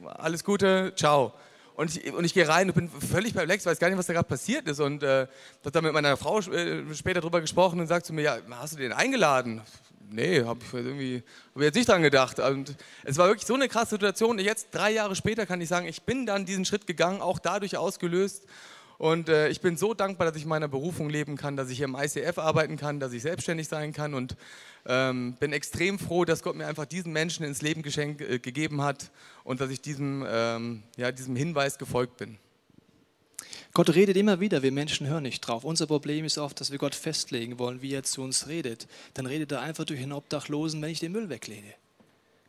alles Gute, ciao. Und ich, und ich gehe rein und bin völlig perplex, weiß gar nicht, was da gerade passiert ist. Und äh, habe dann mit meiner Frau äh, später drüber gesprochen und sagt zu mir, ja, hast du den eingeladen? Nee, habe ich irgendwie hab jetzt nicht dran gedacht. Und es war wirklich so eine krasse Situation. Jetzt, drei Jahre später, kann ich sagen, ich bin dann diesen Schritt gegangen, auch dadurch ausgelöst. Und äh, ich bin so dankbar, dass ich meiner Berufung leben kann, dass ich hier im ICF arbeiten kann, dass ich selbstständig sein kann und ähm, bin extrem froh, dass Gott mir einfach diesen Menschen ins Leben geschenk, äh, gegeben hat und dass ich diesem, ähm, ja, diesem Hinweis gefolgt bin. Gott redet immer wieder, wir Menschen hören nicht drauf. Unser Problem ist oft, dass wir Gott festlegen wollen, wie er zu uns redet. Dann redet er einfach durch einen Obdachlosen, wenn ich den Müll weglege.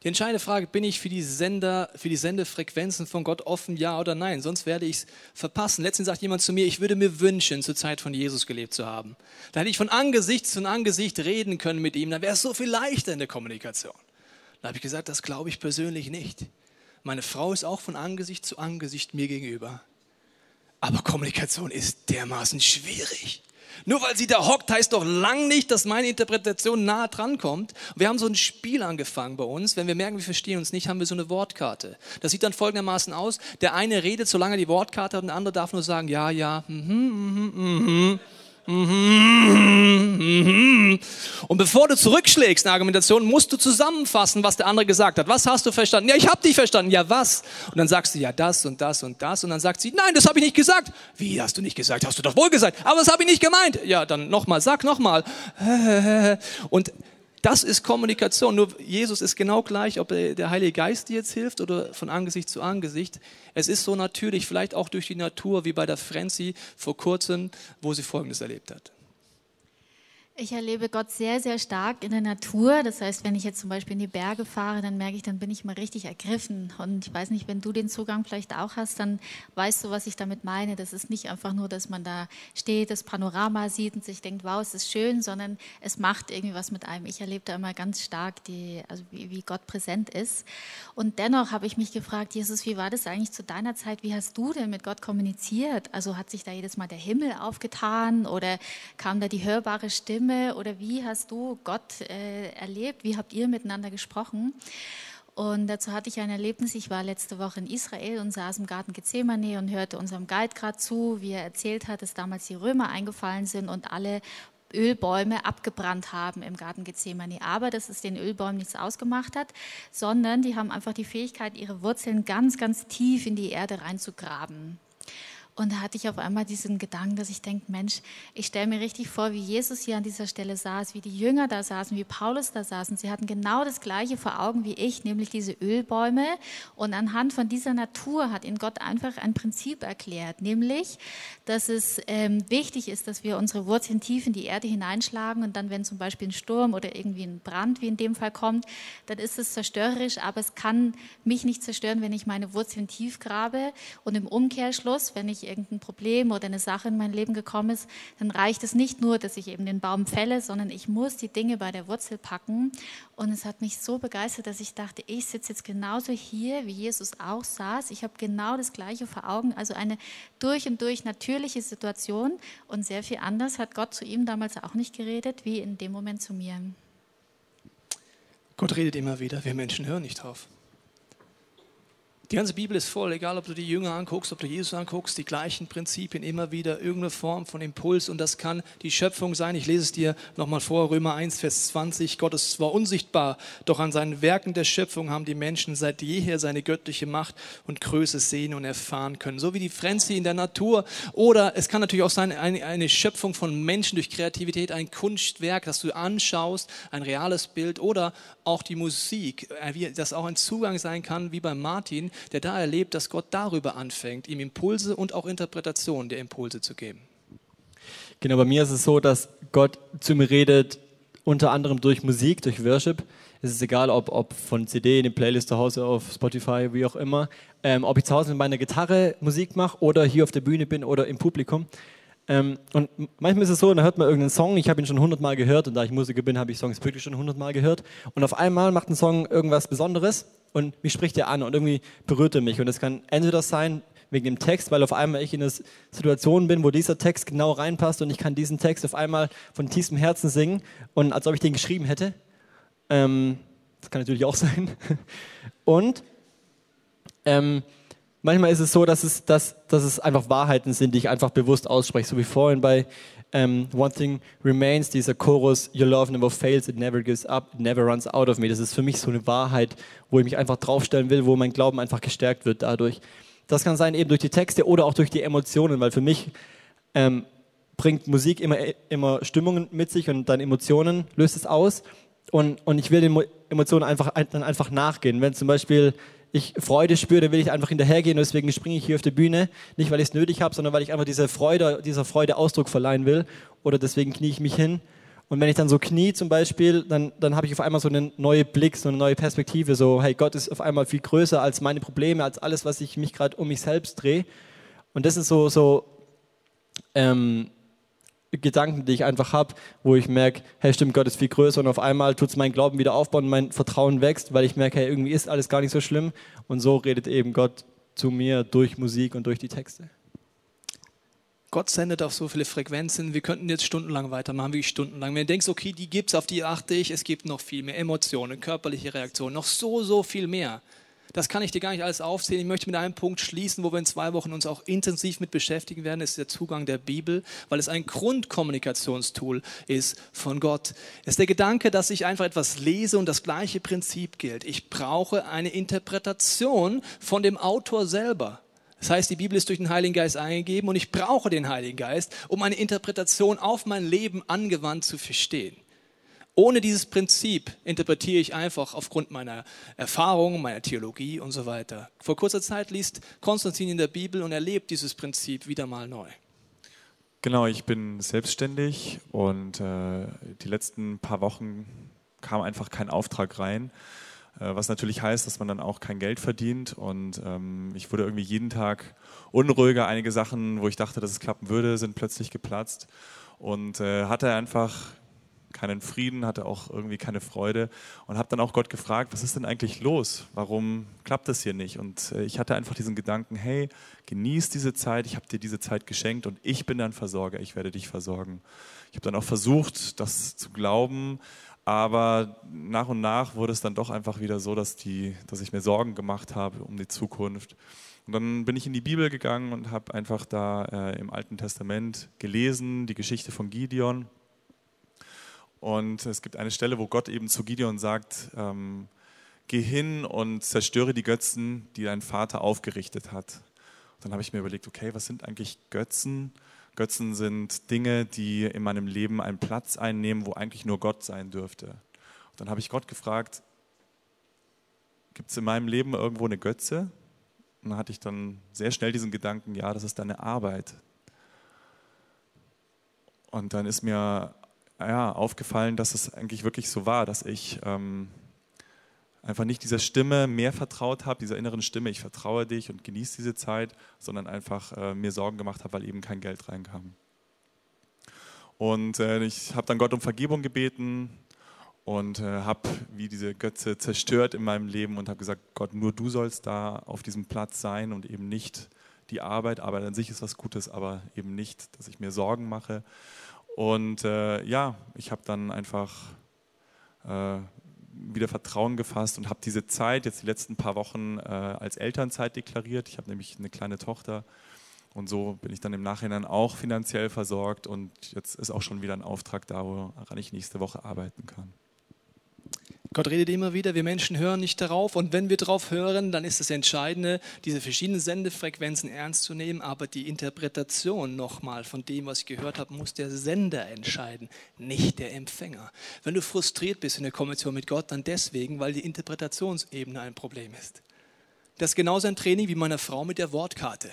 Die entscheidende Frage, bin ich für die, Sender, für die Sendefrequenzen von Gott offen, ja oder nein? Sonst werde ich es verpassen. Letztens sagt jemand zu mir, ich würde mir wünschen, zur Zeit von Jesus gelebt zu haben. Da hätte ich von Angesicht zu Angesicht reden können mit ihm, dann wäre es so viel leichter in der Kommunikation. Da habe ich gesagt, das glaube ich persönlich nicht. Meine Frau ist auch von Angesicht zu Angesicht mir gegenüber. Aber Kommunikation ist dermaßen schwierig. Nur weil sie da hockt, heißt doch lang nicht, dass meine Interpretation nah dran kommt. Wir haben so ein Spiel angefangen bei uns. Wenn wir merken, wir verstehen uns nicht, haben wir so eine Wortkarte. Das sieht dann folgendermaßen aus. Der eine redet, solange er die Wortkarte hat, und der andere darf nur sagen, ja, ja, mhm, mhm, mhm. Und bevor du zurückschlägst in Argumentation, musst du zusammenfassen, was der andere gesagt hat. Was hast du verstanden? Ja, ich habe dich verstanden. Ja, was? Und dann sagst du, ja, das und das und das. Und dann sagt sie, nein, das habe ich nicht gesagt. Wie hast du nicht gesagt? Hast du doch wohl gesagt. Aber das habe ich nicht gemeint. Ja, dann nochmal, sag nochmal. Und das ist Kommunikation. Nur Jesus ist genau gleich, ob der Heilige Geist dir jetzt hilft oder von Angesicht zu Angesicht. Es ist so natürlich, vielleicht auch durch die Natur, wie bei der Frenzy vor kurzem, wo sie Folgendes erlebt hat. Ich erlebe Gott sehr, sehr stark in der Natur. Das heißt, wenn ich jetzt zum Beispiel in die Berge fahre, dann merke ich, dann bin ich mal richtig ergriffen. Und ich weiß nicht, wenn du den Zugang vielleicht auch hast, dann weißt du, was ich damit meine. Das ist nicht einfach nur, dass man da steht, das Panorama sieht und sich denkt, wow, es ist schön, sondern es macht irgendwie was mit einem. Ich erlebe da immer ganz stark, die, also wie, wie Gott präsent ist. Und dennoch habe ich mich gefragt, Jesus, wie war das eigentlich zu deiner Zeit? Wie hast du denn mit Gott kommuniziert? Also hat sich da jedes Mal der Himmel aufgetan oder kam da die hörbare Stimme? Stimme oder wie hast du Gott äh, erlebt? Wie habt ihr miteinander gesprochen? Und dazu hatte ich ein Erlebnis. Ich war letzte Woche in Israel und saß im Garten Gethsemane und hörte unserem Guide gerade zu, wie er erzählt hat, dass damals die Römer eingefallen sind und alle Ölbäume abgebrannt haben im Garten Gethsemane. Aber dass es den Ölbäumen nichts ausgemacht hat, sondern die haben einfach die Fähigkeit, ihre Wurzeln ganz, ganz tief in die Erde reinzugraben. Und da hatte ich auf einmal diesen Gedanken, dass ich denke, Mensch, ich stelle mir richtig vor, wie Jesus hier an dieser Stelle saß, wie die Jünger da saßen, wie Paulus da saßen. Sie hatten genau das Gleiche vor Augen wie ich, nämlich diese Ölbäume. Und anhand von dieser Natur hat ihnen Gott einfach ein Prinzip erklärt, nämlich, dass es ähm, wichtig ist, dass wir unsere Wurzeln tief in die Erde hineinschlagen. Und dann, wenn zum Beispiel ein Sturm oder irgendwie ein Brand, wie in dem Fall kommt, dann ist es zerstörerisch, aber es kann mich nicht zerstören, wenn ich meine Wurzeln tief grabe. Und im Umkehrschluss, wenn ich irgendein Problem oder eine Sache in mein Leben gekommen ist, dann reicht es nicht nur, dass ich eben den Baum fälle, sondern ich muss die Dinge bei der Wurzel packen. Und es hat mich so begeistert, dass ich dachte, ich sitze jetzt genauso hier, wie Jesus auch saß. Ich habe genau das Gleiche vor Augen. Also eine durch und durch natürliche Situation. Und sehr viel anders hat Gott zu ihm damals auch nicht geredet, wie in dem Moment zu mir. Gott redet immer wieder, wir Menschen hören nicht auf. Die ganze Bibel ist voll, egal ob du die Jünger anguckst, ob du Jesus anguckst, die gleichen Prinzipien, immer wieder irgendeine Form von Impuls und das kann die Schöpfung sein. Ich lese es dir nochmal vor, Römer 1, Vers 20. Gott ist zwar unsichtbar, doch an seinen Werken der Schöpfung haben die Menschen seit jeher seine göttliche Macht und Größe sehen und erfahren können. So wie die Frenzy in der Natur oder es kann natürlich auch sein, eine, Schöpfung von Menschen durch Kreativität, ein Kunstwerk, das du anschaust, ein reales Bild oder auch die Musik, äh, das auch ein Zugang sein kann, wie bei Martin, der da erlebt, dass Gott darüber anfängt, ihm Impulse und auch Interpretationen der Impulse zu geben. Genau, bei mir ist es so, dass Gott zu mir redet, unter anderem durch Musik, durch Worship. Es ist egal, ob, ob von CD, in eine Playlist zu Hause, auf Spotify, wie auch immer. Ähm, ob ich zu Hause mit meiner Gitarre Musik mache oder hier auf der Bühne bin oder im Publikum. Ähm, und manchmal ist es so, da hört man irgendeinen Song, ich habe ihn schon hundertmal gehört und da ich Musiker bin, habe ich Songs wirklich schon hundertmal gehört. Und auf einmal macht ein Song irgendwas Besonderes und mich spricht er an und irgendwie berührt er mich. Und es kann entweder sein wegen dem Text, weil auf einmal ich in einer Situation bin, wo dieser Text genau reinpasst und ich kann diesen Text auf einmal von tiefstem Herzen singen und als ob ich den geschrieben hätte. Ähm, das kann natürlich auch sein. Und ähm, manchmal ist es so, dass es, dass, dass es einfach Wahrheiten sind, die ich einfach bewusst ausspreche. So wie vorhin bei ähm, One Thing Remains, dieser Chorus, Your love never fails, it never gives up, it never runs out of me. Das ist für mich so eine Wahrheit, wo ich mich einfach draufstellen will, wo mein Glauben einfach gestärkt wird dadurch. Das kann sein eben durch die Texte oder auch durch die Emotionen, weil für mich ähm, bringt Musik immer, immer Stimmungen mit sich und dann Emotionen löst es aus. Und, und ich will den Emotionen einfach, dann einfach nachgehen. Wenn zum Beispiel ich Freude spüre, dann will ich einfach hinterhergehen und deswegen springe ich hier auf die Bühne. Nicht, weil ich es nötig habe, sondern weil ich einfach diese Freude, dieser Freude Ausdruck verleihen will. Oder deswegen knie ich mich hin. Und wenn ich dann so knie zum Beispiel, dann, dann habe ich auf einmal so einen neuen Blick, so eine neue Perspektive. So, hey, Gott ist auf einmal viel größer als meine Probleme, als alles, was ich mich gerade um mich selbst drehe. Und das ist so, so ähm, Gedanken, die ich einfach habe, wo ich merke, hey, stimmt, Gott ist viel größer und auf einmal tut es meinen Glauben wieder aufbauen mein Vertrauen wächst, weil ich merke, hey, irgendwie ist alles gar nicht so schlimm und so redet eben Gott zu mir durch Musik und durch die Texte. Gott sendet auf so viele Frequenzen, wir könnten jetzt stundenlang weitermachen, wie stundenlang. Wenn du denkst, okay, die gibt es, auf die achte ich, es gibt noch viel mehr Emotionen, körperliche Reaktionen, noch so, so viel mehr. Das kann ich dir gar nicht alles aufzählen. Ich möchte mit einem Punkt schließen, wo wir in zwei Wochen uns auch intensiv mit beschäftigen werden, ist der Zugang der Bibel, weil es ein Grundkommunikationstool ist von Gott. Es ist der Gedanke, dass ich einfach etwas lese und das gleiche Prinzip gilt. Ich brauche eine Interpretation von dem Autor selber. Das heißt, die Bibel ist durch den Heiligen Geist eingegeben und ich brauche den Heiligen Geist, um eine Interpretation auf mein Leben angewandt zu verstehen. Ohne dieses Prinzip interpretiere ich einfach aufgrund meiner Erfahrungen, meiner Theologie und so weiter. Vor kurzer Zeit liest Konstantin in der Bibel und erlebt dieses Prinzip wieder mal neu. Genau, ich bin selbstständig und äh, die letzten paar Wochen kam einfach kein Auftrag rein, äh, was natürlich heißt, dass man dann auch kein Geld verdient und ähm, ich wurde irgendwie jeden Tag unruhiger. Einige Sachen, wo ich dachte, dass es klappen würde, sind plötzlich geplatzt und äh, hatte einfach keinen Frieden, hatte auch irgendwie keine Freude und habe dann auch Gott gefragt, was ist denn eigentlich los? Warum klappt das hier nicht? Und äh, ich hatte einfach diesen Gedanken, hey, genieß diese Zeit, ich habe dir diese Zeit geschenkt und ich bin dein Versorger, ich werde dich versorgen. Ich habe dann auch versucht, das zu glauben, aber nach und nach wurde es dann doch einfach wieder so, dass, die, dass ich mir Sorgen gemacht habe um die Zukunft. Und dann bin ich in die Bibel gegangen und habe einfach da äh, im Alten Testament gelesen, die Geschichte von Gideon. Und es gibt eine Stelle, wo Gott eben zu Gideon sagt, ähm, geh hin und zerstöre die Götzen, die dein Vater aufgerichtet hat. Und dann habe ich mir überlegt, okay, was sind eigentlich Götzen? Götzen sind Dinge, die in meinem Leben einen Platz einnehmen, wo eigentlich nur Gott sein dürfte. Und dann habe ich Gott gefragt, gibt es in meinem Leben irgendwo eine Götze? Und dann hatte ich dann sehr schnell diesen Gedanken, ja, das ist deine Arbeit. Und dann ist mir ja, aufgefallen, dass es eigentlich wirklich so war, dass ich ähm, einfach nicht dieser Stimme mehr vertraut habe, dieser inneren Stimme, ich vertraue dich und genieße diese Zeit, sondern einfach äh, mir Sorgen gemacht habe, weil eben kein Geld reinkam. Und äh, ich habe dann Gott um Vergebung gebeten und äh, habe wie diese Götze zerstört in meinem Leben und habe gesagt, Gott, nur du sollst da auf diesem Platz sein und eben nicht die Arbeit. Arbeit an sich ist was Gutes, aber eben nicht, dass ich mir Sorgen mache. Und äh, ja, ich habe dann einfach äh, wieder Vertrauen gefasst und habe diese Zeit, jetzt die letzten paar Wochen, äh, als Elternzeit deklariert. Ich habe nämlich eine kleine Tochter und so bin ich dann im Nachhinein auch finanziell versorgt und jetzt ist auch schon wieder ein Auftrag da, woran ich nächste Woche arbeiten kann. Gott redet immer wieder, wir Menschen hören nicht darauf und wenn wir darauf hören, dann ist das Entscheidende, diese verschiedenen Sendefrequenzen ernst zu nehmen, aber die Interpretation nochmal von dem, was ich gehört habe, muss der Sender entscheiden, nicht der Empfänger. Wenn du frustriert bist in der Kommunikation mit Gott, dann deswegen, weil die Interpretationsebene ein Problem ist. Das ist genauso ein Training wie meiner Frau mit der Wortkarte.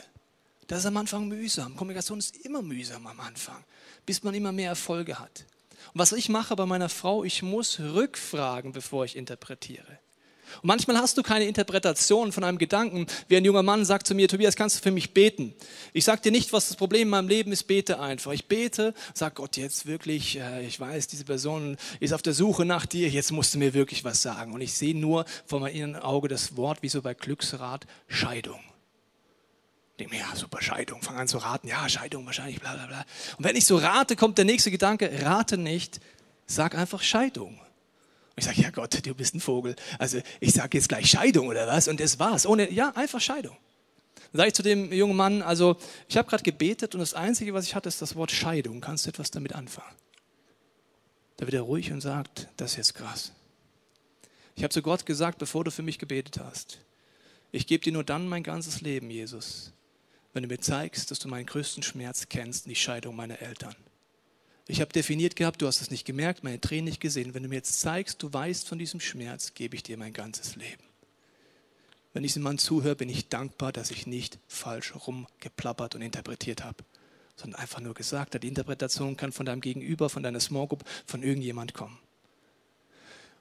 Das ist am Anfang mühsam. Kommunikation ist immer mühsam am Anfang, bis man immer mehr Erfolge hat. Und was ich mache bei meiner Frau, ich muss rückfragen, bevor ich interpretiere. Und manchmal hast du keine Interpretation von einem Gedanken, wie ein junger Mann sagt zu mir, Tobias, kannst du für mich beten? Ich sage dir nicht, was das Problem in meinem Leben ist, bete einfach. Ich bete, sag Gott jetzt wirklich, äh, ich weiß, diese Person ist auf der Suche nach dir, jetzt musst du mir wirklich was sagen. Und ich sehe nur vor meinem inneren Auge das Wort, wie so bei Glücksrat, Scheidung. Denke ja, super, Scheidung. Fang an zu raten. Ja, Scheidung wahrscheinlich, bla, bla, bla. Und wenn ich so rate, kommt der nächste Gedanke, rate nicht, sag einfach Scheidung. Und ich sage, ja Gott, du bist ein Vogel. Also ich sage jetzt gleich Scheidung oder was? Und das war's. Ohne, ja, einfach Scheidung. Dann sage ich zu dem jungen Mann, also ich habe gerade gebetet und das Einzige, was ich hatte, ist das Wort Scheidung. Kannst du etwas damit anfangen? Da wird er ruhig und sagt, das ist jetzt krass. Ich habe zu Gott gesagt, bevor du für mich gebetet hast, ich gebe dir nur dann mein ganzes Leben, Jesus, wenn du mir zeigst, dass du meinen größten Schmerz kennst, die Scheidung meiner Eltern. Ich habe definiert gehabt, du hast es nicht gemerkt, meine Tränen nicht gesehen. Wenn du mir jetzt zeigst, du weißt von diesem Schmerz, gebe ich dir mein ganzes Leben. Wenn diesem Mann zuhöre, bin ich dankbar, dass ich nicht falsch rumgeplappert und interpretiert habe, sondern einfach nur gesagt habe, die Interpretation kann von deinem Gegenüber, von deiner Small Group, von irgendjemand kommen.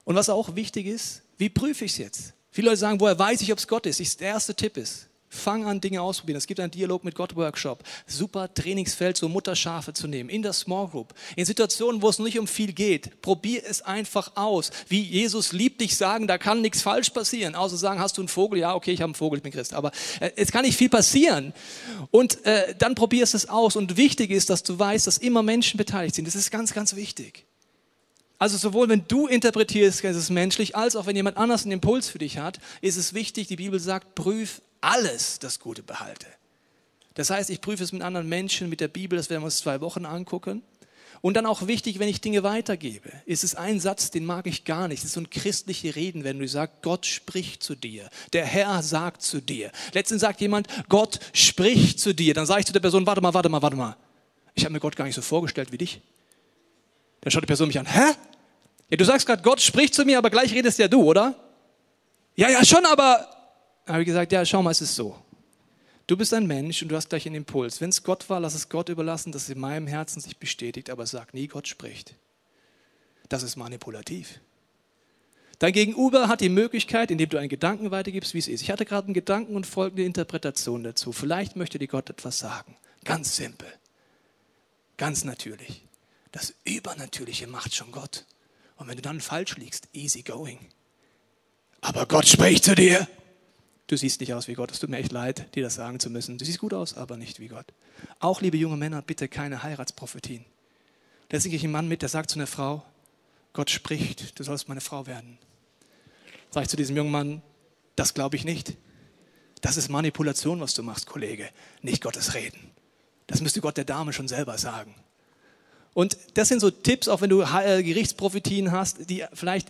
Und was auch wichtig ist, wie prüfe ich es jetzt? Viele Leute sagen, woher weiß ich, ob es Gott ist? Ich, der erste Tipp ist, Fang an, Dinge auszuprobieren. Es gibt einen Dialog mit Gott Workshop. Super Trainingsfeld, so Mutterschafe zu nehmen. In der Small Group. In Situationen, wo es nicht um viel geht. Probier es einfach aus. Wie Jesus liebt dich sagen, da kann nichts falsch passieren. Außer sagen, hast du einen Vogel? Ja, okay, ich habe einen Vogel, ich bin Christ. Aber äh, es kann nicht viel passieren. Und äh, dann probierst es aus. Und wichtig ist, dass du weißt, dass immer Menschen beteiligt sind. Das ist ganz, ganz wichtig. Also sowohl wenn du interpretierst, ist es menschlich, als auch wenn jemand anders einen Impuls für dich hat, ist es wichtig, die Bibel sagt, prüf alles das Gute behalte. Das heißt, ich prüfe es mit anderen Menschen, mit der Bibel, das werden wir uns zwei Wochen angucken. Und dann auch wichtig, wenn ich Dinge weitergebe, ist es ein Satz, den mag ich gar nicht. Das ist so ein christliche Reden, wenn du sagst, Gott spricht zu dir. Der Herr sagt zu dir. Letztens sagt jemand, Gott spricht zu dir. Dann sage ich zu der Person, warte mal, warte mal, warte mal. Ich habe mir Gott gar nicht so vorgestellt wie dich. Dann schaut die Person mich an, hä? Ja, du sagst gerade, Gott spricht zu mir, aber gleich redest ja du, oder? Ja, ja, schon, aber habe ich gesagt, ja, schau mal, es ist so. Du bist ein Mensch und du hast gleich einen Impuls. Wenn es Gott war, lass es Gott überlassen, dass es in meinem Herzen sich bestätigt, aber sag nie, Gott spricht. Das ist manipulativ. Dein Gegenüber hat die Möglichkeit, indem du einen Gedanken weitergibst, wie es ist. Ich hatte gerade einen Gedanken und folgende Interpretation dazu. Vielleicht möchte dir Gott etwas sagen. Ganz simpel. Ganz natürlich. Das Übernatürliche macht schon Gott. Und wenn du dann falsch liegst, easy going. Aber Gott spricht zu dir. Du siehst nicht aus wie Gott. Es tut mir echt leid, dir das sagen zu müssen. Du siehst gut aus, aber nicht wie Gott. Auch, liebe junge Männer, bitte keine Heiratsprophetien. Letztlich gehe ich ein Mann mit, der sagt zu einer Frau, Gott spricht, du sollst meine Frau werden. Sag ich zu diesem jungen Mann, das glaube ich nicht. Das ist Manipulation, was du machst, Kollege, nicht Gottes Reden. Das müsste Gott der Dame schon selber sagen. Und das sind so Tipps, auch wenn du äh, Gerichtsprophetien hast, die vielleicht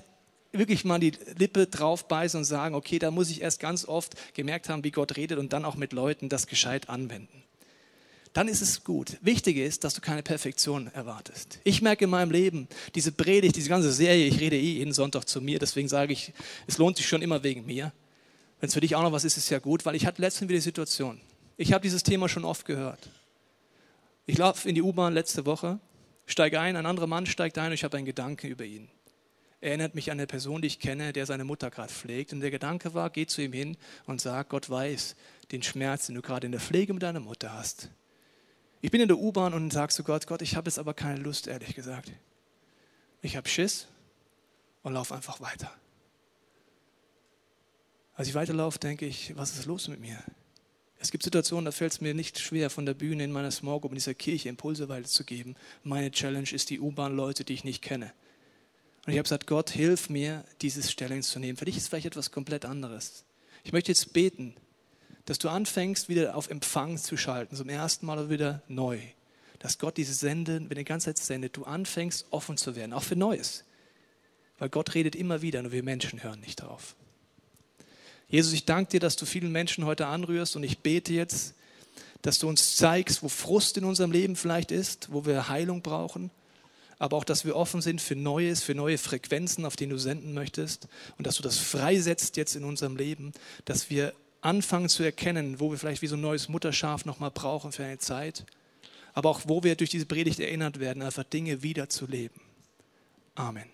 wirklich mal die Lippe drauf beißen und sagen, okay, da muss ich erst ganz oft gemerkt haben, wie Gott redet und dann auch mit Leuten das gescheit anwenden. Dann ist es gut. Wichtig ist, dass du keine Perfektion erwartest. Ich merke in meinem Leben, diese Predigt, diese ganze Serie, ich rede eh jeden Sonntag zu mir, deswegen sage ich, es lohnt sich schon immer wegen mir. Wenn es für dich auch noch was ist, ist es ja gut, weil ich hatte letztens wieder die Situation. Ich habe dieses Thema schon oft gehört. Ich laufe in die U-Bahn letzte Woche, steige ein, ein anderer Mann steigt ein und ich habe einen Gedanken über ihn erinnert mich an eine Person, die ich kenne, der seine Mutter gerade pflegt. Und der Gedanke war, geh zu ihm hin und sag, Gott weiß den Schmerz, den du gerade in der Pflege mit deiner Mutter hast. Ich bin in der U-Bahn und sag zu Gott, Gott, ich habe jetzt aber keine Lust, ehrlich gesagt. Ich habe Schiss und laufe einfach weiter. Als ich weiterlaufe, denke ich, was ist los mit mir? Es gibt Situationen, da fällt es mir nicht schwer, von der Bühne in meiner Small Group in dieser Kirche Impulse weiterzugeben. Meine Challenge ist die U-Bahn-Leute, die ich nicht kenne. Und ich habe gesagt, Gott, hilf mir, dieses Stellung zu nehmen. Für dich ist vielleicht etwas komplett anderes. Ich möchte jetzt beten, dass du anfängst, wieder auf Empfang zu schalten, zum ersten Mal wieder neu. Dass Gott diese Sende, wenn er die ganze Zeit sendet, du anfängst, offen zu werden, auch für Neues. Weil Gott redet immer wieder, nur wir Menschen hören nicht drauf. Jesus, ich danke dir, dass du vielen Menschen heute anrührst und ich bete jetzt, dass du uns zeigst, wo Frust in unserem Leben vielleicht ist, wo wir Heilung brauchen aber auch, dass wir offen sind für Neues, für neue Frequenzen, auf denen du senden möchtest und dass du das freisetzt jetzt in unserem Leben, dass wir anfangen zu erkennen, wo wir vielleicht wie so ein neues Mutterschaf nochmal brauchen für eine Zeit, aber auch wo wir durch diese Predigt erinnert werden, einfach Dinge wiederzuleben. Amen.